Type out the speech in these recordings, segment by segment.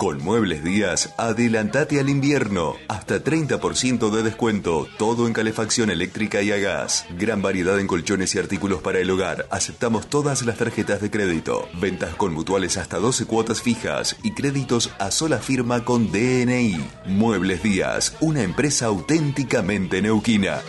Con Muebles Díaz, adelantate al invierno. Hasta 30% de descuento. Todo en calefacción eléctrica y a gas. Gran variedad en colchones y artículos para el hogar. Aceptamos todas las tarjetas de crédito. Ventas con mutuales hasta 12 cuotas fijas y créditos a sola firma con DNI. Muebles Díaz, una empresa auténticamente neuquina.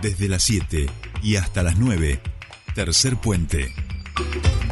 Desde las 7 y hasta las 9, tercer puente. thank you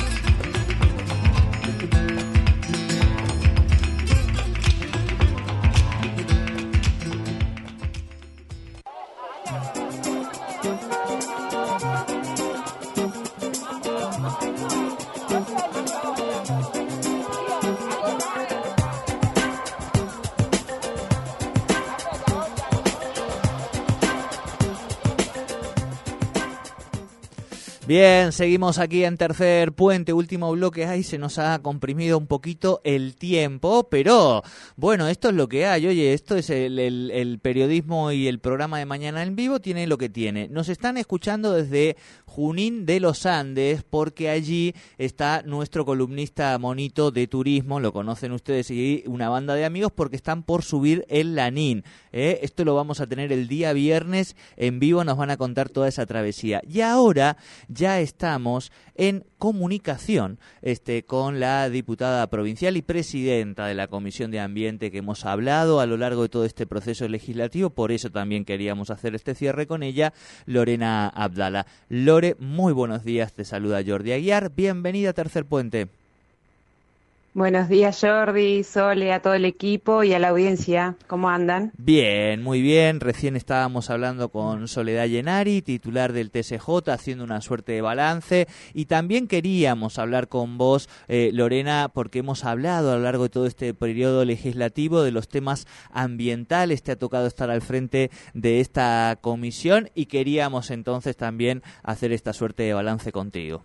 Bien, seguimos aquí en tercer puente, último bloque. Ahí se nos ha comprimido un poquito el tiempo, pero bueno, esto es lo que hay. Oye, esto es el, periodismo y el programa de mañana en vivo, tiene lo que tiene. Nos están escuchando desde Junín de los Andes, porque allí está nuestro columnista monito de turismo, lo conocen ustedes y una banda de amigos, porque están por subir el Lanín. ¿eh? Esto lo vamos a tener el día viernes en vivo, nos van a contar toda esa travesía. Y ahora ya estamos en comunicación este, con la diputada provincial y presidenta de la Comisión de Ambiente que hemos hablado a lo largo de todo este proceso legislativo, por eso también queríamos hacer este cierre con ella, Lorena Abdala. Muy buenos días, te saluda Jordi Aguiar, bienvenida a Tercer Puente. Buenos días Jordi, Sole, a todo el equipo y a la audiencia. ¿Cómo andan? Bien, muy bien. Recién estábamos hablando con Soledad Llenari, titular del TSJ, haciendo una suerte de balance. Y también queríamos hablar con vos, eh, Lorena, porque hemos hablado a lo largo de todo este periodo legislativo de los temas ambientales. Te ha tocado estar al frente de esta comisión y queríamos entonces también hacer esta suerte de balance contigo.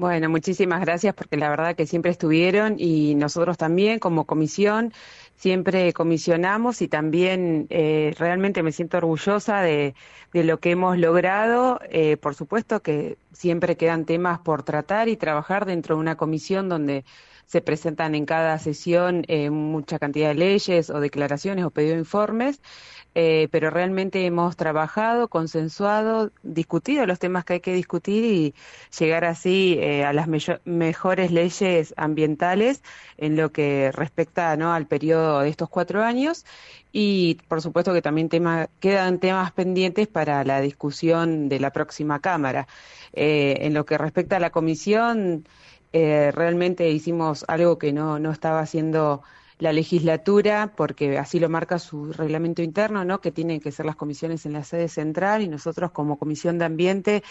Bueno, muchísimas gracias porque la verdad que siempre estuvieron y nosotros también como comisión siempre comisionamos y también eh, realmente me siento orgullosa de, lo que hemos logrado. Eh, por supuesto que siempre quedan temas por tratar y trabajar dentro de una comisión donde se presentan en cada sesión eh, mucha cantidad de leyes o declaraciones o pedido de informes. Eh, pero realmente hemos trabajado, consensuado, discutido los temas que hay que discutir y llegar así eh, a las mejores leyes ambientales en lo que respecta ¿no? al periodo de estos cuatro años y por supuesto que también tema, quedan temas pendientes para la discusión de la próxima Cámara. Eh, en lo que respecta a la comisión, realmente hicimos algo que no, no estaba haciendo la legislatura, porque así lo marca su reglamento interno, ¿no? que tienen que ser las comisiones en la sede central y nosotros como Comisión de Ambiente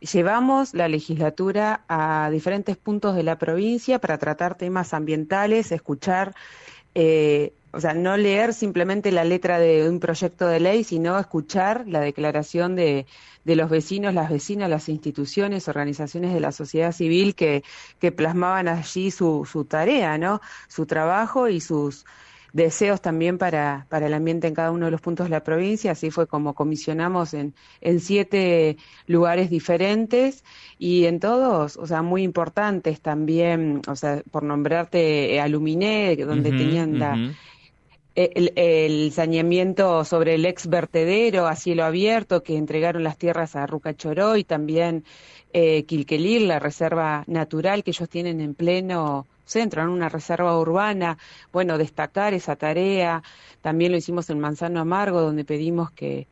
llevamos la legislatura a diferentes puntos de la provincia para tratar temas ambientales, escuchar eh, o sea, no leer simplemente la letra de un proyecto de ley, sino escuchar la declaración de, de los vecinos, las vecinas, las instituciones, organizaciones de la sociedad civil que, que plasmaban allí su, su tarea, ¿no? Su trabajo y sus deseos también para, para el ambiente en cada uno de los puntos de la provincia. Así fue como comisionamos en, en siete lugares diferentes y en todos, o sea, muy importantes también, o sea, por nombrarte Aluminé, donde tenían la el, saneamiento sobre el ex vertedero a cielo abierto que entregaron las tierras a Rucachoró y también eh, Quilquelir, la reserva natural que ellos tienen en pleno centro, en una reserva urbana. Bueno, destacar esa tarea. También lo hicimos en Manzano Amargo, donde pedimos que,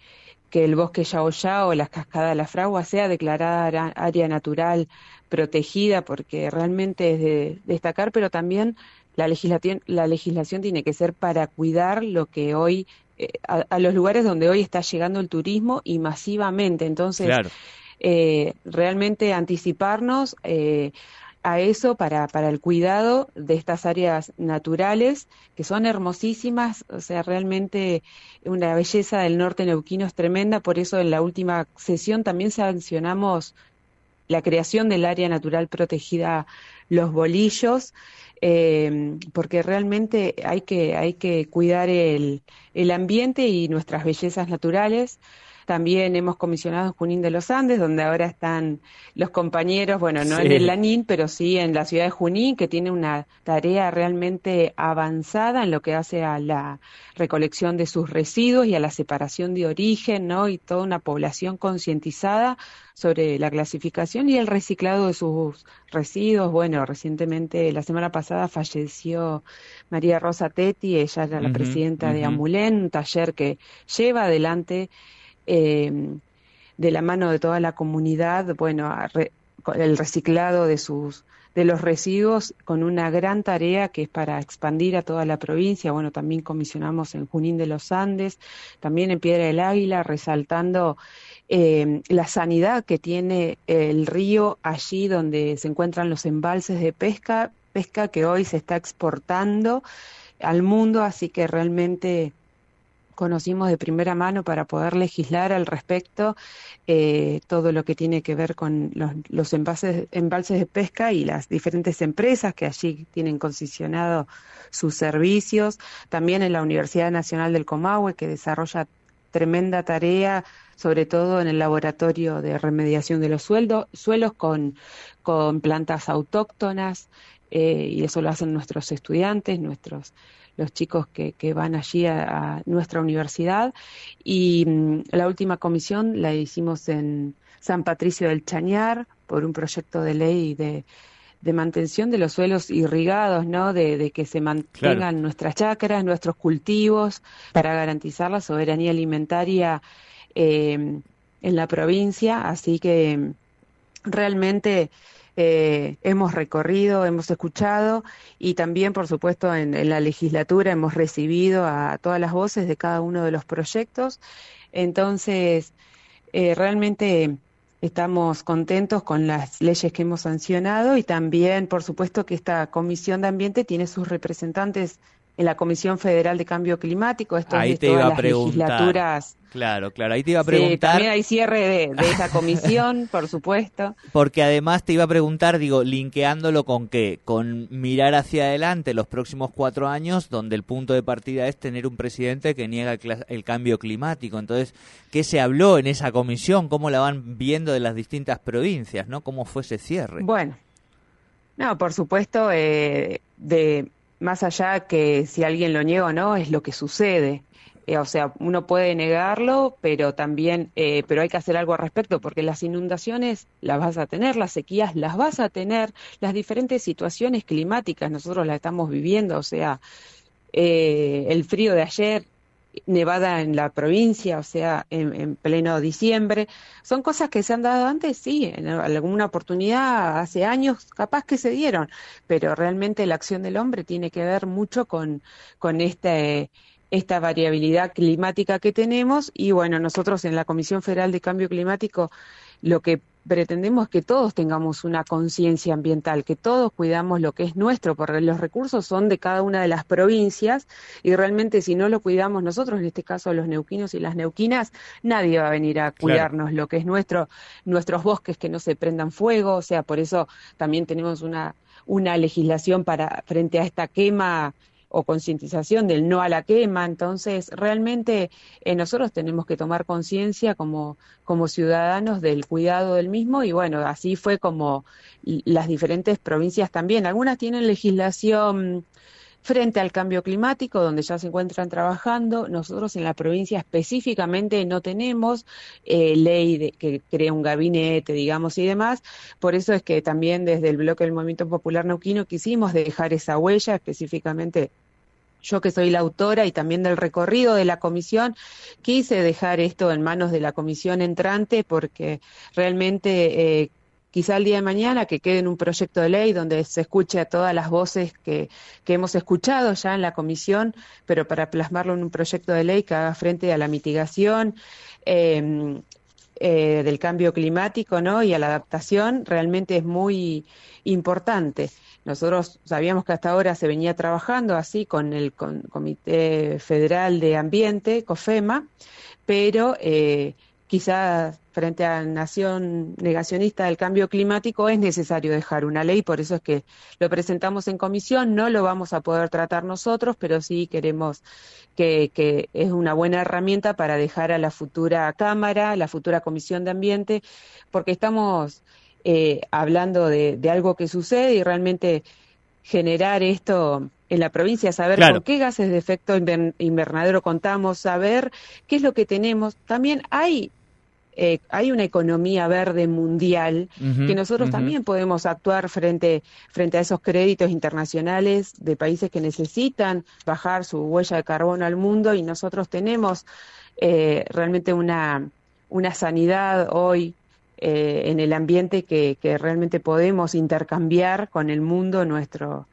que el bosque Yao Yao, las cascadas de la Fragua, sea declarada área natural protegida, porque realmente es de destacar, pero también la legislación, la legislación tiene que ser para cuidar lo que hoy, eh, a, los lugares donde hoy está llegando el turismo y masivamente. Entonces, eh, realmente anticiparnos eh, a eso para, para el cuidado de estas áreas naturales que son hermosísimas, o sea, realmente una belleza del norte neuquino es tremenda, por eso en la última sesión también sancionamos la creación del área natural protegida Los Bolillos, eh, porque realmente hay que, hay que cuidar el, el ambiente y nuestras bellezas naturales. También hemos comisionado en Junín de los Andes, donde ahora están los compañeros, bueno, no en el Lanín, pero sí en la ciudad de Junín, que tiene una tarea realmente avanzada en lo que hace a la recolección de sus residuos y a la separación de origen, ¿no? Y toda una población concientizada sobre la clasificación y el reciclado de sus residuos. Bueno, recientemente, la semana pasada falleció María Rosa Tetti, ella era la presidenta de Amulén, un taller que lleva adelante eh, de la mano de toda la comunidad, bueno, el reciclado de sus de los residuos con una gran tarea que es para expandir a toda la provincia. Bueno, también comisionamos en Junín de los Andes, también en Piedra del Águila, resaltando eh, la sanidad que tiene el río allí donde se encuentran los embalses de pesca, pesca que hoy se está exportando al mundo, así que realmente conocimos de primera mano para poder legislar al respecto eh, todo lo que tiene que ver con los, embalses, de pesca y las diferentes empresas que allí tienen concesionado sus servicios. También en la Universidad Nacional del Comahue, que desarrolla tremenda tarea, sobre todo en el laboratorio de remediación de los suelos con, con plantas autóctonas, eh, y eso lo hacen nuestros estudiantes, nuestros los chicos que, que van allí a, nuestra universidad. Y mm, la última comisión la hicimos en San Patricio del Chañar por un proyecto de ley de, de mantención de los suelos irrigados, ¿no? De, que se mantengan nuestras chacras, nuestros cultivos, para garantizar la soberanía alimentaria eh, en la provincia. Así que mm, realmente eh, hemos recorrido, hemos escuchado y también, por supuesto, en, la legislatura hemos recibido a todas las voces de cada uno de los proyectos. Entonces, eh, realmente estamos contentos con las leyes que hemos sancionado y también, por supuesto, que esta Comisión de Ambiente tiene sus representantes en la Comisión Federal de Cambio Climático. Esto Ahí te iba a preguntar. legislaturas. Claro, claro. Ahí te iba a preguntar. Sí, también hay cierre de, esa comisión, por supuesto. Porque además te iba a preguntar, digo, linkeándolo con qué? Con mirar hacia adelante los próximos cuatro años, donde el punto de partida es tener un presidente que niega el, cambio climático. Entonces, ¿qué se habló en esa comisión? ¿Cómo la van viendo de las distintas provincias? ¿no? ¿Cómo fue ese cierre? Bueno, no, por supuesto, eh, de más allá que si alguien lo niega o no, es lo que sucede. Eh, o sea, uno puede negarlo, pero también, eh, pero hay que hacer algo al respecto, porque las inundaciones las vas a tener, las sequías las vas a tener, las diferentes situaciones climáticas nosotros las estamos viviendo, o sea, eh, el frío de ayer nevada en la provincia, o sea, en, pleno diciembre. Son cosas que se han dado antes, sí, en alguna oportunidad, hace años, capaz que se dieron, pero realmente la acción del hombre tiene que ver mucho con, con este, esta variabilidad climática que tenemos y bueno, nosotros en la Comisión Federal de Cambio Climático lo que pretendemos que todos tengamos una conciencia ambiental, que todos cuidamos lo que es nuestro, porque los recursos son de cada una de las provincias y realmente si no lo cuidamos nosotros, en este caso los neuquinos y las neuquinas, nadie va a venir a cuidarnos lo que es nuestro, nuestros bosques que no se prendan fuego, o sea, por eso también tenemos una, una legislación para frente a esta quema o concientización del no a la quema. Entonces, realmente eh, nosotros tenemos que tomar conciencia como, como ciudadanos del cuidado del mismo y bueno, así fue como las diferentes provincias también. Algunas tienen legislación frente al cambio climático, donde ya se encuentran trabajando. Nosotros en la provincia específicamente no tenemos eh, ley de, que crea un gabinete, digamos, y demás. Por eso es que también desde el bloque del Movimiento Popular Neuquino quisimos dejar esa huella específicamente yo que soy la autora y también del recorrido de la comisión, quise dejar esto en manos de la comisión entrante porque realmente eh, quizá el día de mañana que quede en un proyecto de ley donde se escuche a todas las voces que, que hemos escuchado ya en la comisión, pero para plasmarlo en un proyecto de ley que haga frente a la mitigación. Em, eh, del cambio climático ¿no? y a la adaptación realmente es muy importante. Nosotros sabíamos que hasta ahora se venía trabajando así con el Comité Federal de Ambiente, COFEMA, pero eh, quizás frente a la nación negacionista del cambio climático es necesario dejar una ley, por eso es que lo presentamos en comisión, no lo vamos a poder tratar nosotros, pero sí queremos que, que es una buena herramienta para dejar a la futura Cámara, la futura Comisión de Ambiente, porque estamos eh, hablando de, algo que sucede y realmente generar esto en la provincia, saber con qué gases de efecto invernadero contamos, saber qué es lo que tenemos. También hay eh, hay una economía verde mundial que nosotros también podemos actuar frente, frente a esos créditos internacionales de países que necesitan bajar su huella de carbono al mundo y nosotros tenemos eh, realmente una, una sanidad hoy eh, en el ambiente que, que, realmente podemos intercambiar con el mundo nuestro,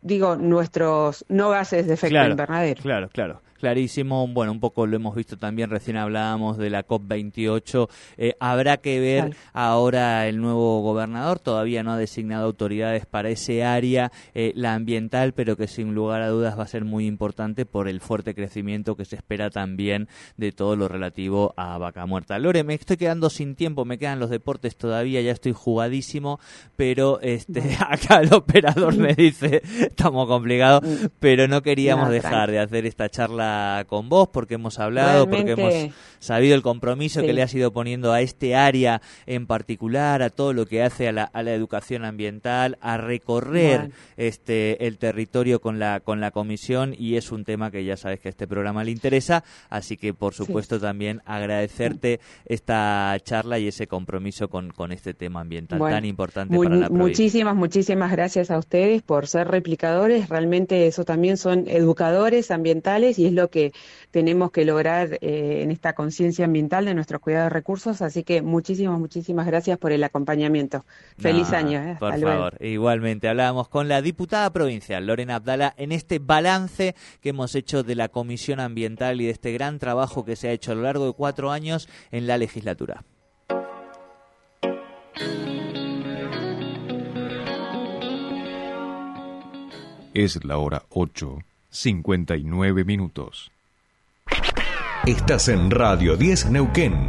digo, nuestros no gases de efecto invernadero. Claro, claro clarísimo. Bueno, un poco lo hemos visto también, recién hablábamos de la COP28. Eh, habrá que ver ahora el nuevo gobernador, todavía no ha designado autoridades para ese área, eh, la ambiental, pero que sin lugar a dudas va a ser muy importante por el fuerte crecimiento que se espera también de todo lo relativo a Vaca Muerta. Lore, me estoy quedando sin tiempo, me quedan los deportes todavía, ya estoy jugadísimo, pero este acá el operador me dice, estamos complicados, mm. pero no queríamos dejar de hacer esta charla con vos porque hemos hablado, porque hemos sabido el compromiso que le has ido poniendo a este área en particular, a todo lo que hace a la, a la educación ambiental, a recorrer este el territorio con la con la comisión y es un tema que ya sabes que a este programa le interesa, así que por supuesto también agradecerte esta charla y ese compromiso con, con este tema ambiental tan importante para la provincia. Muchísimas, muchísimas gracias a ustedes por ser replicadores, realmente eso también son educadores ambientales y es lo que tenemos que lograr eh, en esta conciencia ambiental de nuestros cuidados de recursos. Así que muchísimas, muchísimas gracias por el acompañamiento. Feliz año. Eh, por favor, igualmente. Hablábamos con la diputada provincial, Lorena Abdala, en este balance que hemos hecho de la Comisión Ambiental y de este gran trabajo que se ha hecho a lo largo de cuatro años en la legislatura. Es la hora 8 59 minutos. Estás en Radio 10 Neuquén.